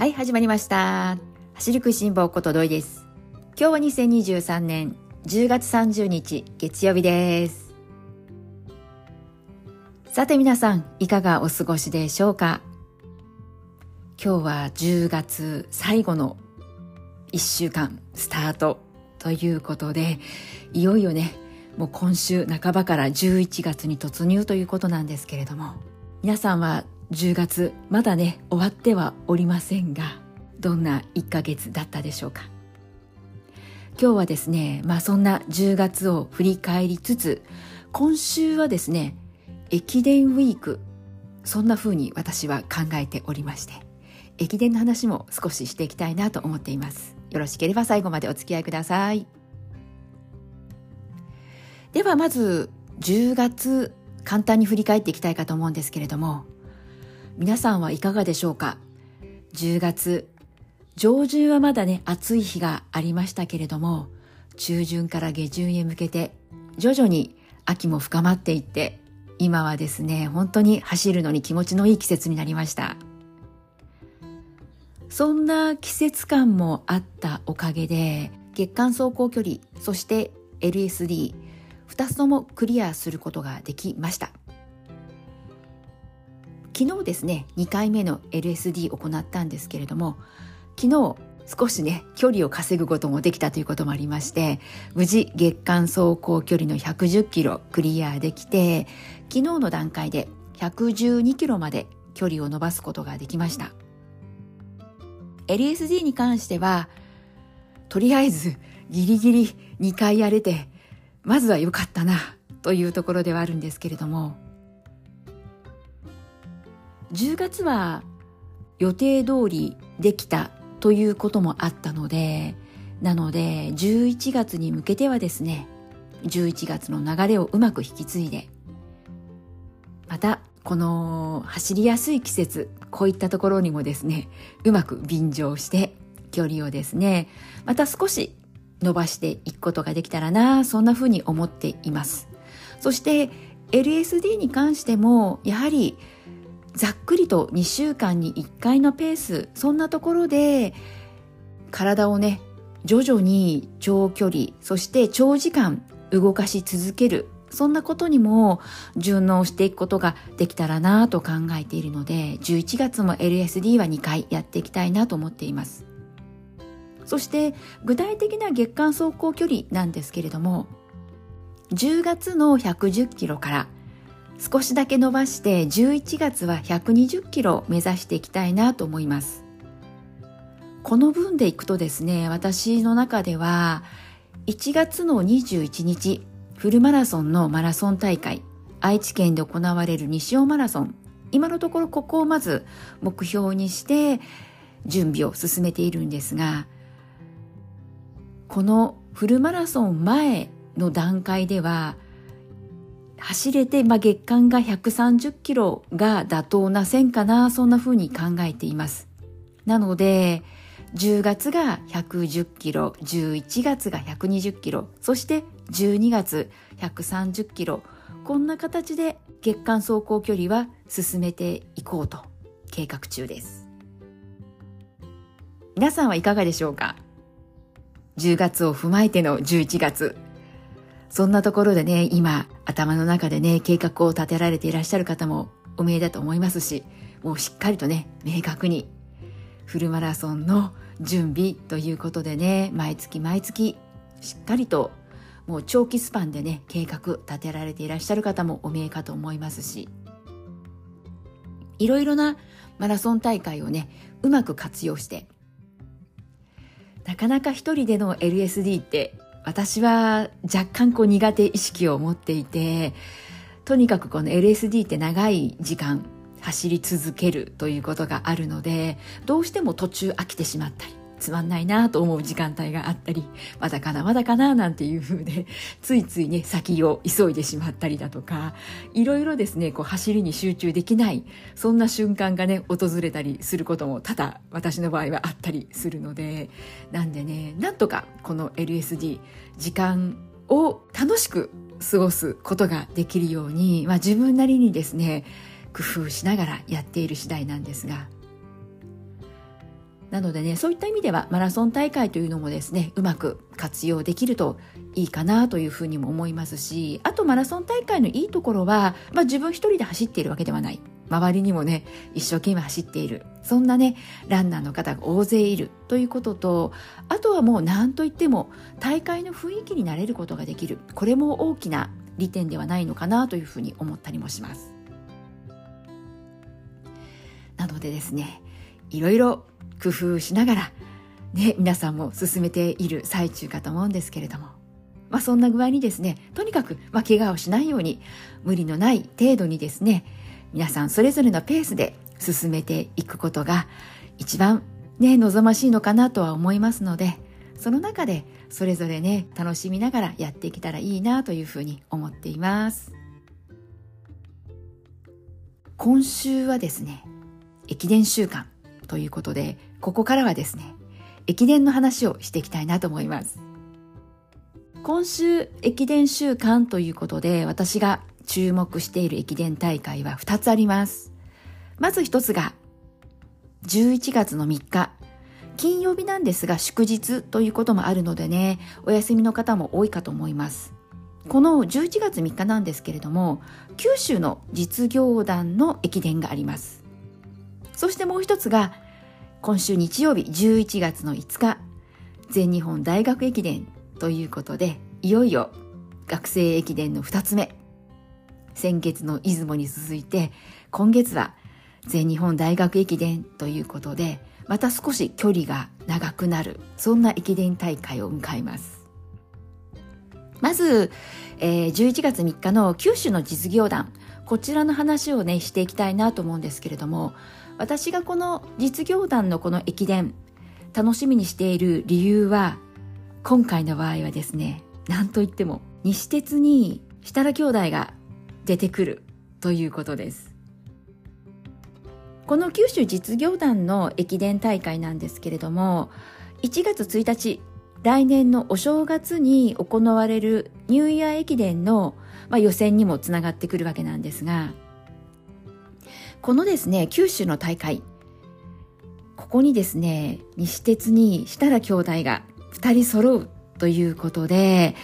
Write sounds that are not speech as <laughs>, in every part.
はい、始まりました。走り食いしん坊ことどいです。今日は2023年10月30日月曜日です。さて皆さん、いかがお過ごしでしょうか？今日は10月最後の1週間スタートということで、いよいよね、もう今週半ばから11月に突入ということなんですけれども、皆さんは10月まだね終わってはおりませんがどんな1ヶ月だったでしょうか。今日はですねまあそんな10月を振り返りつつ今週はですね駅伝ウィークそんな風に私は考えておりまして駅伝の話も少ししていきたいなと思っています。よろしければ最後までお付き合いください。ではまず10月簡単に振り返っていきたいかと思うんですけれども皆さんはいかがでしょうか？10月上旬はまだね暑い日がありましたけれども中旬から下旬へ向けて徐々に秋も深まっていって今はですね本当に走るのに気持ちのいい季節になりました。そんな季節感もあったおかげで月間走行距離そして LSD 2つともクリアすることができました。昨日ですね2回目の LSD を行ったんですけれども昨日少しね距離を稼ぐこともできたということもありまして無事月間走行距離の110キロクリアできて昨日の段階で112キロまで距離を伸ばすことができました。LSD に関してはとりあえずギリギリ2回やれてまずは良かったなというところではあるんですけれども10月は予定通りできたということもあったのでなので11月に向けてはですね11月の流れをうまく引き継いでまたこの走りやすい季節こういったところにもですねうまく便乗して距離をですねまた少し伸ばしていくことができたらなそんなふうに思っています。そして LSD に関してもやはりざっくりと2週間に1回のペースそんなところで体をね徐々に長距離そして長時間動かし続けるそんなことにも順応していくことができたらなと考えているので11月も LSD は2回やっていきたいなと思っています。そして具体的な月間走行距離なんですけれども10月の110キロから少しだけ伸ばして11月は120キロ目指していきたいなと思います。この分でいくとですね私の中では1月の21日フルマラソンのマラソン大会愛知県で行われる西尾マラソン今のところここをまず目標にして準備を進めているんですがこのフルマラソン前の段階では走れて、まあ、月間が130キロが妥当な線かな、そんな風に考えています。なので、10月が110キロ、11月が120キロ、そして12月130キロ、こんな形で月間走行距離は進めていこうと計画中です。皆さんはいかがでしょうか ?10 月を踏まえての11月。そんなところでね、今、頭の中でね、計画を立てられていらっしゃる方もお見えだと思いますし、もうしっかりとね、明確に、フルマラソンの準備ということでね、毎月毎月、しっかりと、もう長期スパンでね、計画立てられていらっしゃる方もお見えかと思いますし、いろいろなマラソン大会をね、うまく活用して、なかなか一人での LSD って私は若干こう苦手意識を持っていてとにかくこの LSD って長い時間走り続けるということがあるのでどうしても途中飽きてしまったりつまんないなと思う時間帯があったりまだかなまだかななんていう風で <laughs> ついついね先を急いでしまったりだとかいろいろですねこう走りに集中できないそんな瞬間がね訪れたりすることも多々私の場合はあったりするのでなんでねなんとかこの LSD 時間を楽しく過ごすことができるように、まあ、自分なりにですね工夫しながらやっている次第なんですがなのでね、そういった意味ではマラソン大会というのもですね、うまく活用できるといいかなというふうにも思いますし、あとマラソン大会のいいところは、まあ自分一人で走っているわけではない。周りにもね、一生懸命走っている。そんなね、ランナーの方が大勢いるということと、あとはもう何と言っても大会の雰囲気になれることができる。これも大きな利点ではないのかなというふうに思ったりもします。なのでですね、いろいろ工夫しながら、ね、皆さんも進めている最中かと思うんですけれども、まあそんな具合にですね、とにかく、まあ怪我をしないように、無理のない程度にですね、皆さんそれぞれのペースで進めていくことが一番ね、望ましいのかなとは思いますので、その中でそれぞれね、楽しみながらやっていけたらいいなというふうに思っています。今週はですね、駅伝週間ということで、ここからはですね、駅伝の話をしていきたいなと思います。今週駅伝週間ということで私が注目している駅伝大会は2つあります。まず1つが11月の3日、金曜日なんですが祝日ということもあるのでね、お休みの方も多いかと思います。この11月3日なんですけれども、九州の実業団の駅伝があります。そしてもう一つが今週日曜日11月の5日、全日本大学駅伝ということで、いよいよ学生駅伝の2つ目。先月の出雲に続いて、今月は全日本大学駅伝ということで、また少し距離が長くなる、そんな駅伝大会を迎えます。まず、えー、11月3日の九州の実業団、こちらの話をね、していきたいなと思うんですけれども、私がこの実業団のこの駅伝楽しみにしている理由は今回の場合はですね何といっても西鉄に設楽兄弟が出てくるということです。この九州実業団の駅伝大会なんですけれども1月1日来年のお正月に行われるニューイヤー駅伝の、まあ、予選にもつながってくるわけなんですがこのですね、九州の大会、ここにですね、西鉄に設楽兄弟が2人揃うということで、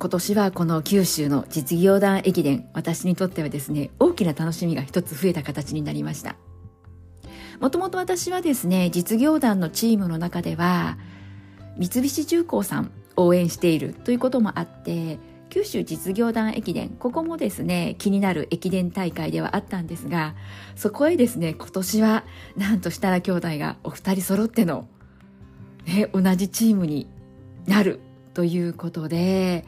今年はこの九州の実業団駅伝、私にとってはですね、大きな楽しみが一つ増えた形になりました。もともと私はですね、実業団のチームの中では、三菱重工さん応援しているということもあって、九州実業団駅伝、ここもですね、気になる駅伝大会ではあったんですが、そこへですね、今年は、なんと設楽兄弟がお二人揃っての、ね、同じチームになるということで、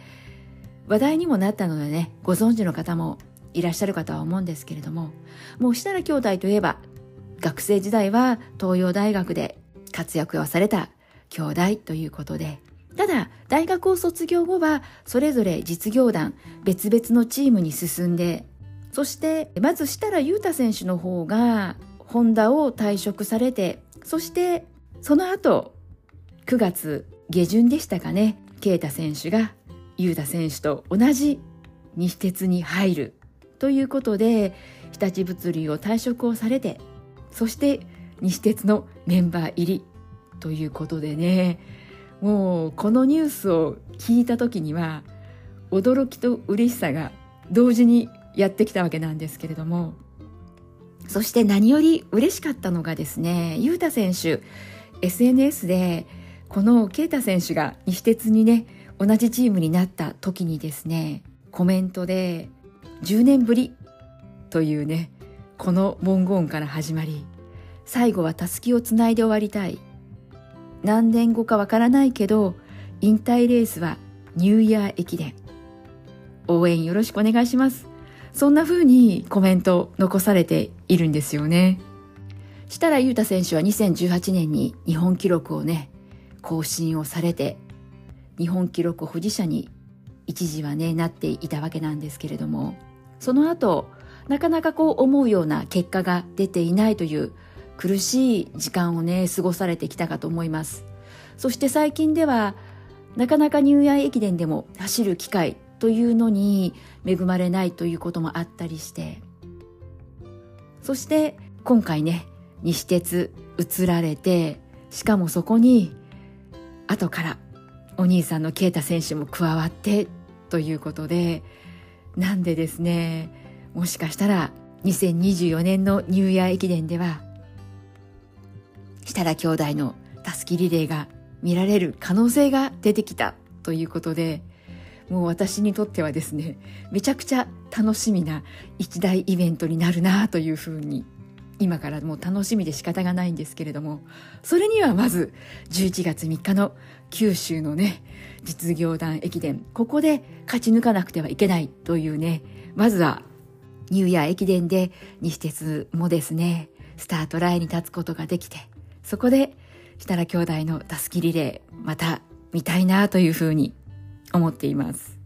話題にもなったのでね、ご存知の方もいらっしゃるかとは思うんですけれども、もう設楽兄弟といえば、学生時代は東洋大学で活躍をされた兄弟ということで、ただ、大学を卒業後は、それぞれ実業団、別々のチームに進んで、そして、まず設楽悠太選手の方が、ホンダを退職されて、そして、その後、9月下旬でしたかね、啓太選手が、悠太選手と同じ西鉄に入るということで、日立物流を退職をされて、そして西鉄のメンバー入りということでね、もうこのニュースを聞いた時には驚きと嬉しさが同時にやってきたわけなんですけれどもそして何より嬉しかったのがですね雄太選手 SNS でこの啓太選手が西鉄にね同じチームになった時にですねコメントで10年ぶりというねこの文言から始まり最後はたすきをつないで終わりたい何年後かわからないけど、引退レースはニューイヤー駅伝。応援よろしくお願いします。そんな風にコメント残されているんですよね。設楽悠太選手は2018年に日本記録をね、更新をされて、日本記録保持者に一時はね、なっていたわけなんですけれども、その後、なかなかこう思うような結果が出ていないという苦しい時間をね過ごされてきたかと思います。そして最近ではなかなかニューイヤー駅伝でも走る機会というのに恵まれないということもあったりしてそして今回ね西鉄移られてしかもそこに後からお兄さんの啓太選手も加わってということでなんでですねもしかしたら2024年のニューイヤー駅伝では設楽兄弟のたすきリレーが見られる可能性が出てきたということでもう私にとってはですねめちゃくちゃ楽しみな一大イベントになるなというふうに今からもう楽しみで仕方がないんですけれどもそれにはまず11月3日の九州のね実業団駅伝ここで勝ち抜かなくてはいけないというねまずはニューイヤー駅伝で西鉄もですねスタートラインに立つことができてそこで設楽兄弟のたすきリレーまた見たいなというふうに思っています。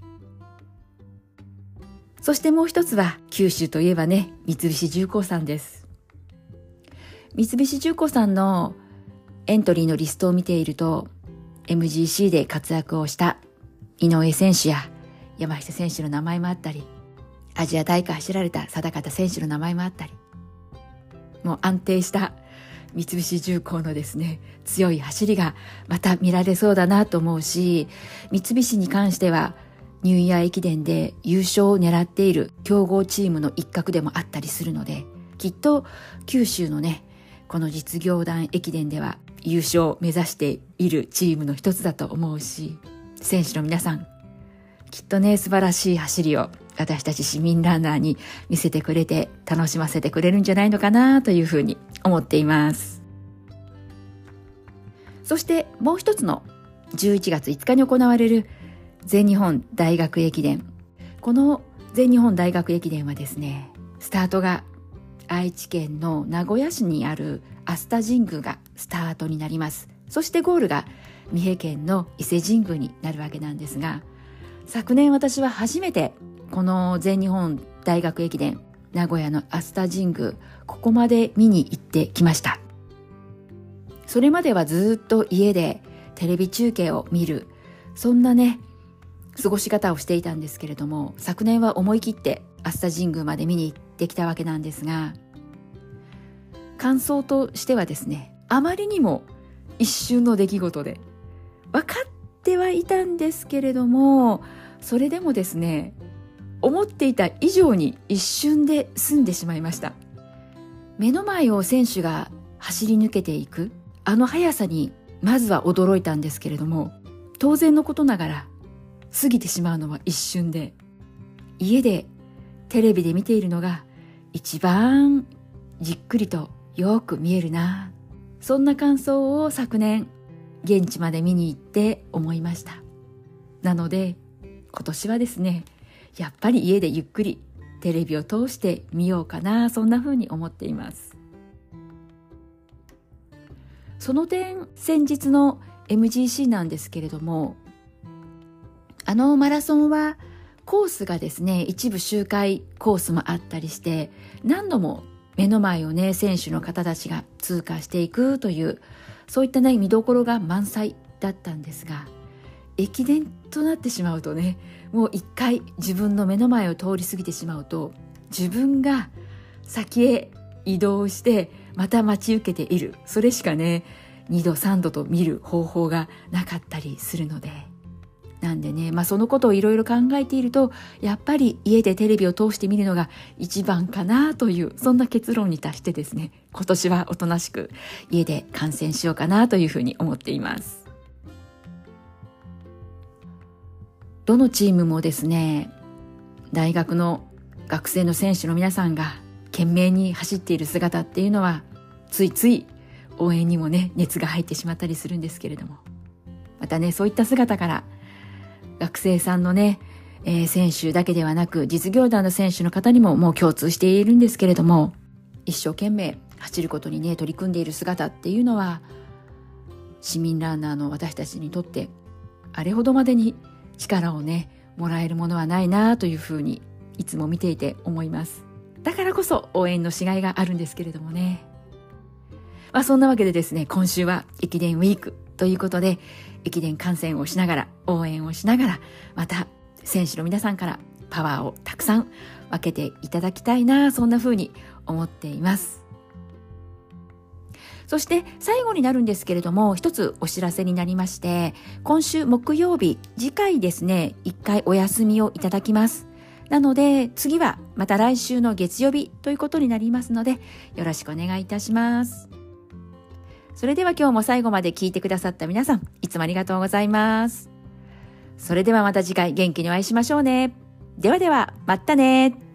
そしてもう一つは九州といえばね三菱重工さんです。三菱重工さんのエントリーのリストを見ていると MGC で活躍をした井上選手や山下選手の名前もあったりアジア大会走られた定方選手の名前もあったりもう安定した三菱重工のですね強い走りがまた見られそうだなと思うし三菱に関してはニューイヤー駅伝で優勝を狙っている強豪チームの一角でもあったりするのできっと九州のねこの実業団駅伝では優勝を目指しているチームの一つだと思うし選手の皆さんきっとね素晴らしい走りを私たち市民ランナーに見せてくれて楽しませてくれるんじゃないのかなというふうに思っています。そしてもう一つの11月5日に行われる全日本大学駅伝。この全日本大学駅伝はですね、スタートが愛知県の名古屋市にあるアスタ神宮がスタートになります。そしてゴールが三重県の伊勢神宮になるわけなんですが、昨年私は初めてこの全日本大学駅伝名古屋のアスタ神宮ここまで見に行ってきました。それまではずっと家でテレビ中継を見るそんなね過ごし方をしていたんですけれども昨年は思い切ってアスタ神宮まで見に行ってきたわけなんですが感想としてはですねあまりにも一瞬の出来事で分かってはいたんですけれどもそれでもですね思っていた以上に一瞬で済んでしまいました。目の前を選手が走り抜けていくあの速さにまずは驚いたんですけれども当然のことながら過ぎてしまうのは一瞬で家でテレビで見ているのが一番じっくりとよく見えるなそんな感想を昨年現地まで見に行って思いました。なので今年はですねやっぱり家でゆっくりテレビを通して見ようかなそんな風に思っています。その点先日の MGC なんですけれどもあのマラソンはコースがですね一部周回コースもあったりして何度も目の前をね選手の方たちが通過していくというそういったね見どころが満載だったんですが駅伝となってしまうとねもう一回自分の目の前を通り過ぎてしまうと自分が先へ移動してまた待ち受けているそれしかね2度3度と見る方法がなかったりするのでなんでね、まあ、そのことをいろいろ考えているとやっぱり家でテレビを通して見るのが一番かなというそんな結論に達してですね今年はおとなしく家で観戦しようかなというふうに思っています。どのチームもですね大学の学生の選手の皆さんが懸命に走っている姿っていうのはついつい応援にもね熱が入ってしまったりするんですけれども。またねそういった姿から学生さんのね、えー、選手だけではなく実業団の選手の方にももう共通しているんですけれども一生懸命走ることにね取り組んでいる姿っていうのは市民ランナーの私たちにとってあれほどまでに力をねもらえるものはないなというふうにいつも見ていて思います。だからこそ応援のしがいがあるんですけれどもね。まあそんなわけでですね今週は駅伝ウィークということで駅伝観戦をしながら応援をしながらまた選手の皆さんからパワーをたくさん分けていただきたいなそんな風に思っています。そして最後になるんですけれども、一つお知らせになりまして、今週木曜日、次回ですね、一回お休みをいただきます。なので、次はまた来週の月曜日ということになりますので、よろしくお願いいたします。それでは今日も最後まで聞いてくださった皆さん、いつもありがとうございます。それではまた次回元気にお会いしましょうね。ではでは、またね